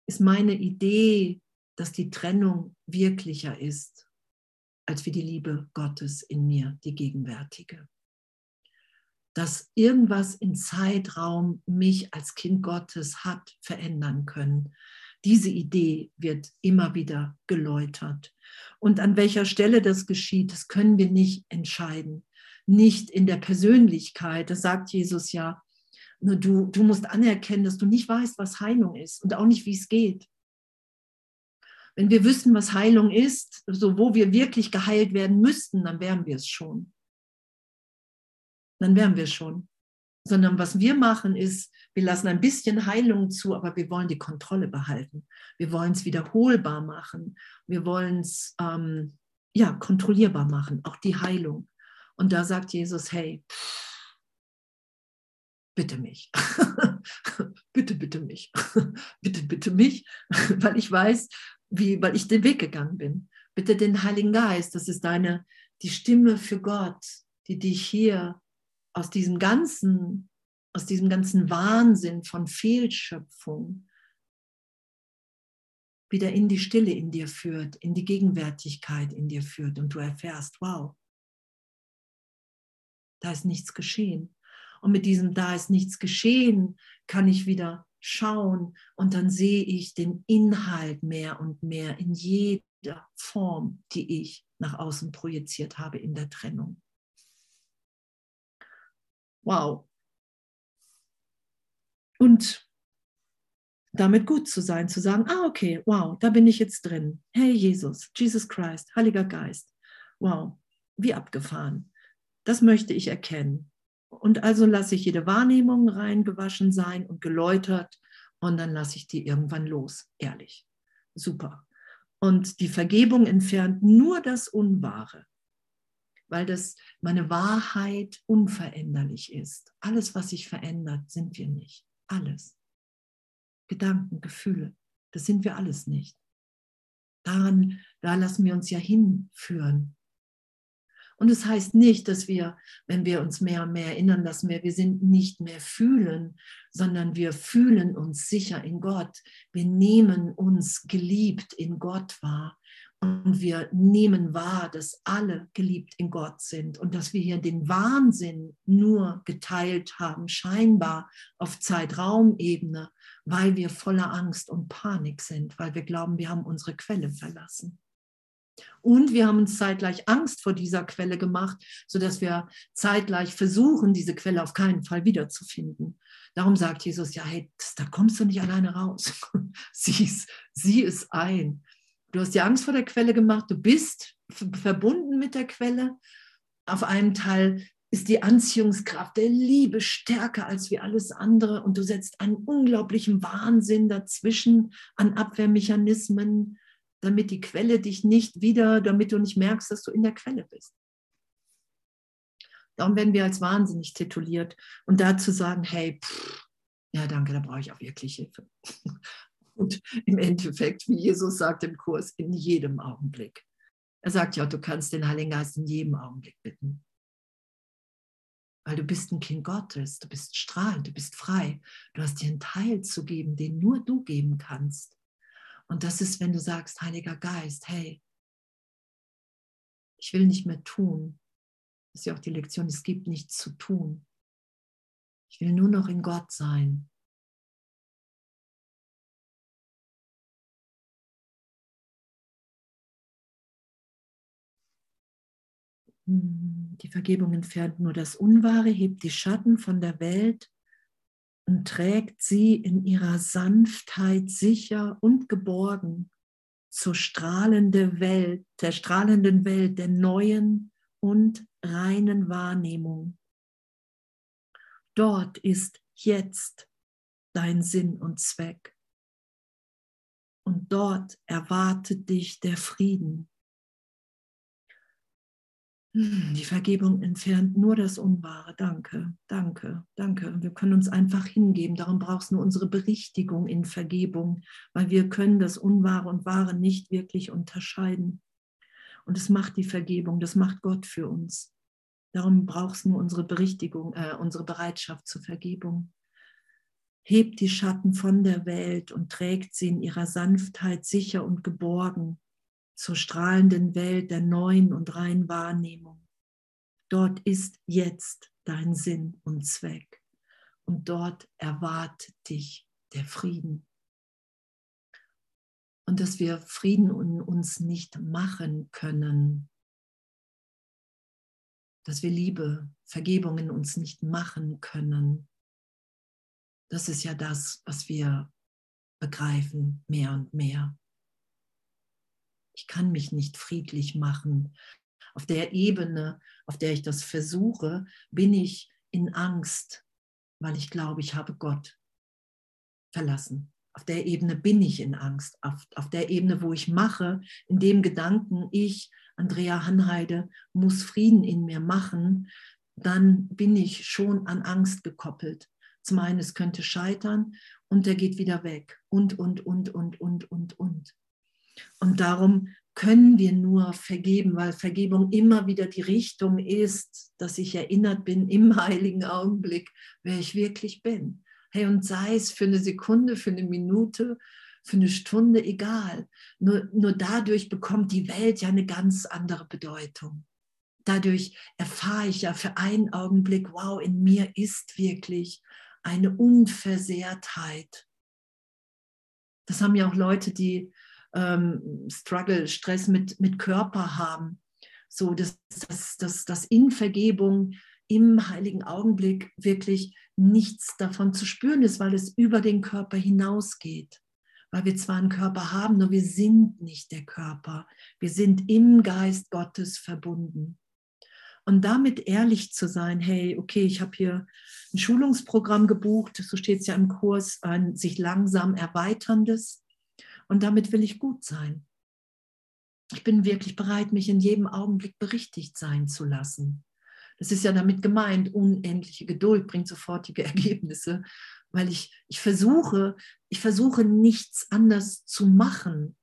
S1: ist meine Idee, dass die Trennung wirklicher ist als wie die Liebe Gottes in mir, die gegenwärtige. Dass irgendwas im Zeitraum mich als Kind Gottes hat verändern können. Diese Idee wird immer wieder geläutert. Und an welcher Stelle das geschieht, das können wir nicht entscheiden. Nicht in der Persönlichkeit, das sagt Jesus ja, du, du musst anerkennen, dass du nicht weißt, was Heilung ist und auch nicht, wie es geht. Wenn wir wüssten, was Heilung ist, so wo wir wirklich geheilt werden müssten, dann wären wir es schon. Dann wären wir schon. Sondern was wir machen ist, wir lassen ein bisschen Heilung zu, aber wir wollen die Kontrolle behalten. Wir wollen es wiederholbar machen. Wir wollen es ähm, ja, kontrollierbar machen, auch die Heilung. Und da sagt Jesus, hey, pff, bitte mich. bitte, bitte mich. bitte, bitte mich, weil ich weiß, wie, weil ich den Weg gegangen bin. Bitte den Heiligen Geist, das ist deine, die Stimme für Gott, die dich hier aus diesem ganzen, aus diesem ganzen Wahnsinn von Fehlschöpfung wieder in die Stille in dir führt, in die Gegenwärtigkeit in dir führt und du erfährst, wow, da ist nichts geschehen. Und mit diesem Da ist nichts geschehen, kann ich wieder schauen und dann sehe ich den Inhalt mehr und mehr in jeder Form, die ich nach außen projiziert habe in der Trennung. Wow. Und damit gut zu sein, zu sagen, ah, okay, wow, da bin ich jetzt drin. Hey Jesus, Jesus Christ, Heiliger Geist. Wow, wie abgefahren. Das möchte ich erkennen. Und also lasse ich jede Wahrnehmung reingewaschen sein und geläutert und dann lasse ich die irgendwann los, ehrlich. Super. Und die Vergebung entfernt nur das Unwahre, weil das meine Wahrheit unveränderlich ist. Alles, was sich verändert, sind wir nicht. Alles. Gedanken, Gefühle, das sind wir alles nicht. Daran, da lassen wir uns ja hinführen. Und es das heißt nicht, dass wir, wenn wir uns mehr und mehr erinnern, dass wir, wir sind nicht mehr fühlen, sondern wir fühlen uns sicher in Gott. Wir nehmen uns geliebt in Gott wahr. Und wir nehmen wahr, dass alle geliebt in Gott sind und dass wir hier den Wahnsinn nur geteilt haben, scheinbar auf Zeitraumebene, weil wir voller Angst und Panik sind, weil wir glauben, wir haben unsere Quelle verlassen. Und wir haben uns zeitgleich Angst vor dieser Quelle gemacht, sodass wir zeitgleich versuchen, diese Quelle auf keinen Fall wiederzufinden. Darum sagt Jesus, ja, hey, da kommst du nicht alleine raus. sieh, es, sieh es ein. Du hast dir Angst vor der Quelle gemacht, du bist verbunden mit der Quelle. Auf einem Teil ist die Anziehungskraft der Liebe stärker als wie alles andere und du setzt einen unglaublichen Wahnsinn dazwischen an Abwehrmechanismen, damit die Quelle dich nicht wieder, damit du nicht merkst, dass du in der Quelle bist. Darum werden wir als wahnsinnig tituliert. Und dazu sagen, hey, pff, ja, danke, da brauche ich auch wirklich Hilfe. Und im Endeffekt, wie Jesus sagt im Kurs, in jedem Augenblick. Er sagt ja, du kannst den Heiligen Geist in jedem Augenblick bitten. Weil du bist ein Kind Gottes, du bist strahlend, du bist frei. Du hast dir einen Teil zu geben, den nur du geben kannst. Und das ist, wenn du sagst, Heiliger Geist, hey, ich will nicht mehr tun. Das ist ja auch die Lektion, es gibt nichts zu tun. Ich will nur noch in Gott sein. Hm, die Vergebung entfernt nur das Unwahre, hebt die Schatten von der Welt und trägt sie in ihrer Sanftheit sicher und geborgen zur strahlenden Welt, der strahlenden Welt der neuen und reinen Wahrnehmung. Dort ist jetzt dein Sinn und Zweck. Und dort erwartet dich der Frieden. Hm, die Vergebung entfernt nur das Unwahre. Danke, danke, danke. Wir können uns einfach hingeben. Darum brauchst du nur unsere Berichtigung in Vergebung, weil wir können das Unwahre und Wahre nicht wirklich unterscheiden. Und das macht die Vergebung, das macht Gott für uns. Darum brauchst du nur unsere Berichtigung, äh, unsere Bereitschaft zur Vergebung. Hebt die Schatten von der Welt und trägt sie in ihrer Sanftheit sicher und geborgen zur strahlenden Welt der neuen und reinen Wahrnehmung. Dort ist jetzt dein Sinn und Zweck und dort erwartet dich der Frieden. Und dass wir Frieden in uns nicht machen können, dass wir Liebe, Vergebung in uns nicht machen können, das ist ja das, was wir begreifen mehr und mehr. Ich kann mich nicht friedlich machen. Auf der Ebene, auf der ich das versuche, bin ich in Angst, weil ich glaube, ich habe Gott verlassen. Auf der Ebene bin ich in Angst. Auf, auf der Ebene, wo ich mache, in dem Gedanken, ich, Andrea Hanheide, muss Frieden in mir machen, dann bin ich schon an Angst gekoppelt. Zum einen, es könnte scheitern und der geht wieder weg und, und, und, und, und, und, und. Und darum können wir nur vergeben, weil Vergebung immer wieder die Richtung ist, dass ich erinnert bin im heiligen Augenblick, wer ich wirklich bin. Hey, und sei es für eine Sekunde, für eine Minute, für eine Stunde, egal. Nur, nur dadurch bekommt die Welt ja eine ganz andere Bedeutung. Dadurch erfahre ich ja für einen Augenblick, wow, in mir ist wirklich eine Unversehrtheit. Das haben ja auch Leute, die ähm, Struggle, Stress mit, mit Körper haben. So, dass, dass, dass, dass in Vergebung im heiligen Augenblick wirklich nichts davon zu spüren ist, weil es über den Körper hinausgeht. Weil wir zwar einen Körper haben, nur wir sind nicht der Körper. Wir sind im Geist Gottes verbunden. Und damit ehrlich zu sein, hey, okay, ich habe hier ein Schulungsprogramm gebucht, so steht es ja im Kurs, ein sich langsam erweiterndes. Und damit will ich gut sein. Ich bin wirklich bereit, mich in jedem Augenblick berichtigt sein zu lassen. Das ist ja damit gemeint, unendliche Geduld bringt sofortige Ergebnisse, weil ich, ich versuche, ich versuche nichts anders zu machen,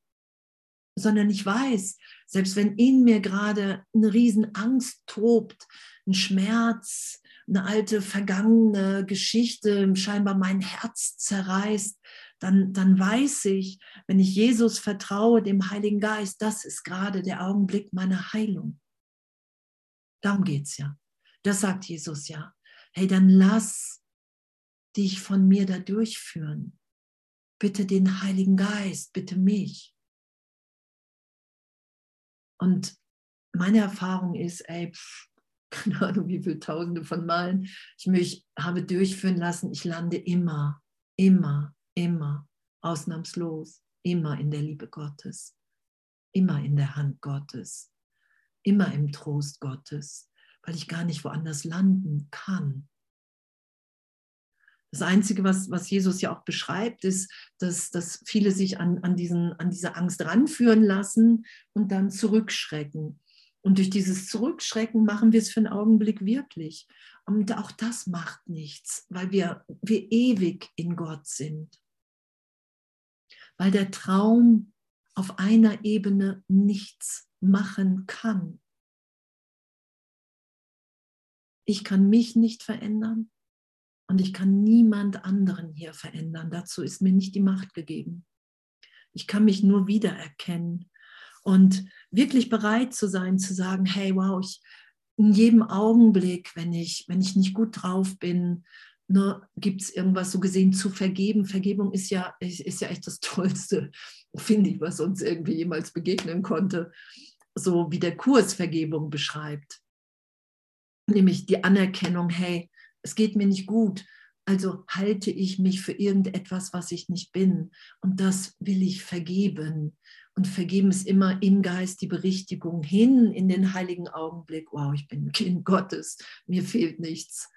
S1: sondern ich weiß, selbst wenn in mir gerade eine Riesenangst tobt, ein Schmerz, eine alte vergangene Geschichte scheinbar mein Herz zerreißt, dann, dann weiß ich, wenn ich Jesus vertraue, dem Heiligen Geist, das ist gerade der Augenblick meiner Heilung. Darum geht es ja. Das sagt Jesus ja. Hey, dann lass dich von mir da durchführen. Bitte den Heiligen Geist, bitte mich. Und meine Erfahrung ist, ey, pff, keine Ahnung, wie viele Tausende von Malen ich mich habe durchführen lassen. Ich lande immer, immer immer, ausnahmslos, immer in der Liebe Gottes, immer in der Hand Gottes, immer im Trost Gottes, weil ich gar nicht woanders landen kann. Das Einzige, was, was Jesus ja auch beschreibt, ist, dass, dass viele sich an, an, diesen, an diese Angst ranführen lassen und dann zurückschrecken. Und durch dieses Zurückschrecken machen wir es für einen Augenblick wirklich. Und auch das macht nichts, weil wir, wir ewig in Gott sind. Weil der Traum auf einer Ebene nichts machen kann. Ich kann mich nicht verändern und ich kann niemand anderen hier verändern. Dazu ist mir nicht die Macht gegeben. Ich kann mich nur wiedererkennen und wirklich bereit zu sein, zu sagen, hey, wow, ich in jedem Augenblick, wenn ich, wenn ich nicht gut drauf bin, ne, gibt es irgendwas so gesehen zu vergeben. Vergebung ist ja, ist ja echt das Tollste, finde ich, was uns irgendwie jemals begegnen konnte. So wie der Kurs Vergebung beschreibt. Nämlich die Anerkennung, hey, es geht mir nicht gut, also halte ich mich für irgendetwas, was ich nicht bin. Und das will ich vergeben. Und vergeben ist immer im Geist die Berichtigung hin in den heiligen Augenblick. Wow, ich bin Kind Gottes, mir fehlt nichts.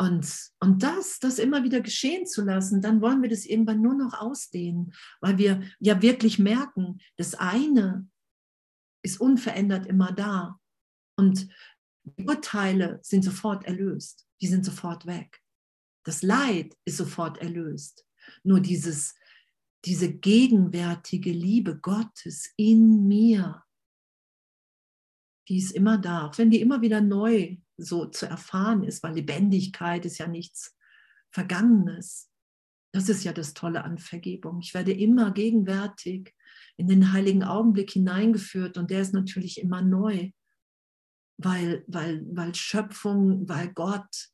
S1: Und, und das, das immer wieder geschehen zu lassen, dann wollen wir das irgendwann nur noch ausdehnen, weil wir ja wirklich merken, das eine ist unverändert immer da. Und die Urteile sind sofort erlöst, die sind sofort weg. Das Leid ist sofort erlöst. Nur dieses, diese gegenwärtige Liebe Gottes in mir, die ist immer da, auch wenn die immer wieder neu so zu erfahren ist, weil Lebendigkeit ist ja nichts Vergangenes. Das ist ja das Tolle an Vergebung. Ich werde immer gegenwärtig in den heiligen Augenblick hineingeführt und der ist natürlich immer neu weil, weil, weil Schöpfung, weil Gott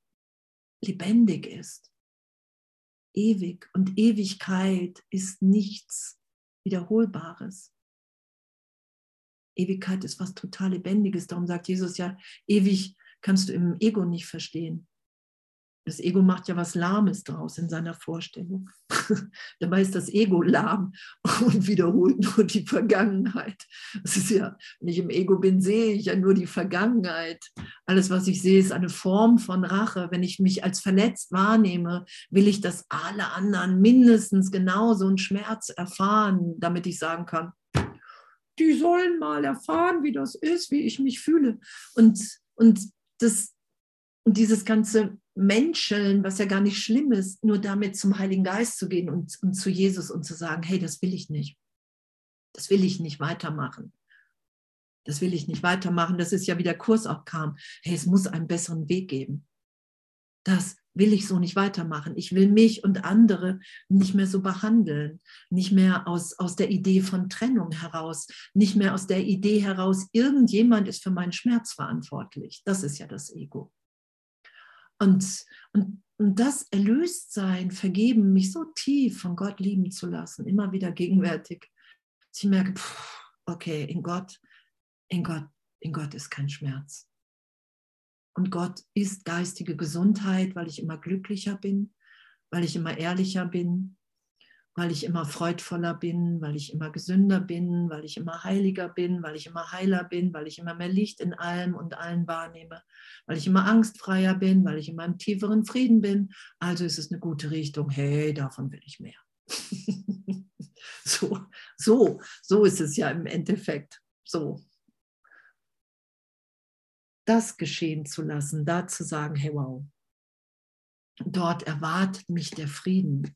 S1: lebendig ist. Ewig. Und Ewigkeit ist nichts Wiederholbares. Ewigkeit ist was total Lebendiges. Darum sagt Jesus ja, ewig kannst du im Ego nicht verstehen. Das Ego macht ja was Lahmes draus in seiner Vorstellung. Dabei ist das Ego lahm und wiederholt nur die Vergangenheit. Das ist ja, wenn ich im Ego bin, sehe ich ja nur die Vergangenheit. Alles, was ich sehe, ist eine Form von Rache. Wenn ich mich als verletzt wahrnehme, will ich, dass alle anderen mindestens genauso einen Schmerz erfahren, damit ich sagen kann, die sollen mal erfahren, wie das ist, wie ich mich fühle. Und, und das, dieses ganze Menscheln, was ja gar nicht schlimm ist, nur damit zum Heiligen Geist zu gehen und, und zu Jesus und zu sagen, hey, das will ich nicht. Das will ich nicht weitermachen. Das will ich nicht weitermachen. Das ist ja wie der Kurs auch kam. Hey, es muss einen besseren Weg geben. Das will ich so nicht weitermachen. Ich will mich und andere nicht mehr so behandeln. Nicht mehr aus, aus der Idee von Trennung heraus. Nicht mehr aus der Idee heraus, irgendjemand ist für meinen Schmerz verantwortlich. Das ist ja das Ego. Und, und, und das Erlöstsein, Vergeben, mich so tief von Gott lieben zu lassen, immer wieder gegenwärtig, ich merke, pff, okay, in Gott, in Gott, in Gott ist kein Schmerz. Und Gott ist geistige Gesundheit, weil ich immer glücklicher bin, weil ich immer ehrlicher bin, weil ich immer freudvoller bin, weil ich immer gesünder bin, weil ich immer heiliger bin, weil ich immer heiler bin, weil ich immer mehr Licht in allem und allen wahrnehme, weil ich immer angstfreier bin, weil ich immer im tieferen Frieden bin. Also ist es eine gute Richtung. Hey, davon will ich mehr. so, so, so ist es ja im Endeffekt. So. Das geschehen zu lassen, da zu sagen, hey, wow, dort erwartet mich der Frieden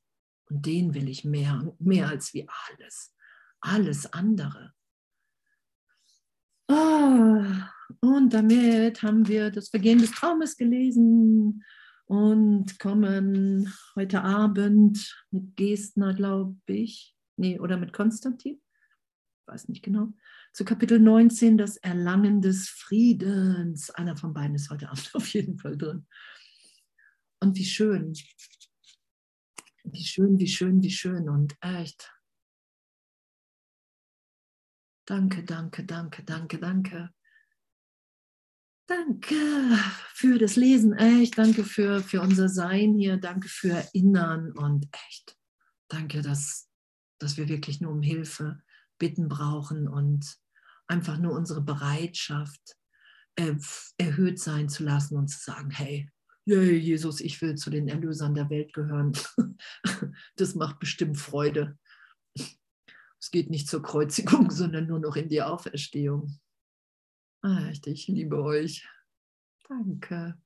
S1: und den will ich mehr, mehr als wie alles, alles andere. Oh, und damit haben wir das Vergehen des Traumes gelesen und kommen heute Abend mit Gestner, glaube ich, nee, oder mit Konstantin, weiß nicht genau, zu Kapitel 19, das Erlangen des Friedens. Einer von beiden ist heute Abend auf jeden Fall drin. Und wie schön, wie schön, wie schön, wie schön und echt. Danke, danke, danke, danke, danke. Danke für das Lesen, echt. Danke für, für unser Sein hier. Danke für Erinnern und echt. Danke, dass, dass wir wirklich nur um Hilfe bitten brauchen und einfach nur unsere Bereitschaft äh, erhöht sein zu lassen und zu sagen, hey, ja, Jesus, ich will zu den Erlösern der Welt gehören. Das macht bestimmt Freude. Es geht nicht zur Kreuzigung, sondern nur noch in die Auferstehung. Ah, ich liebe euch. Danke.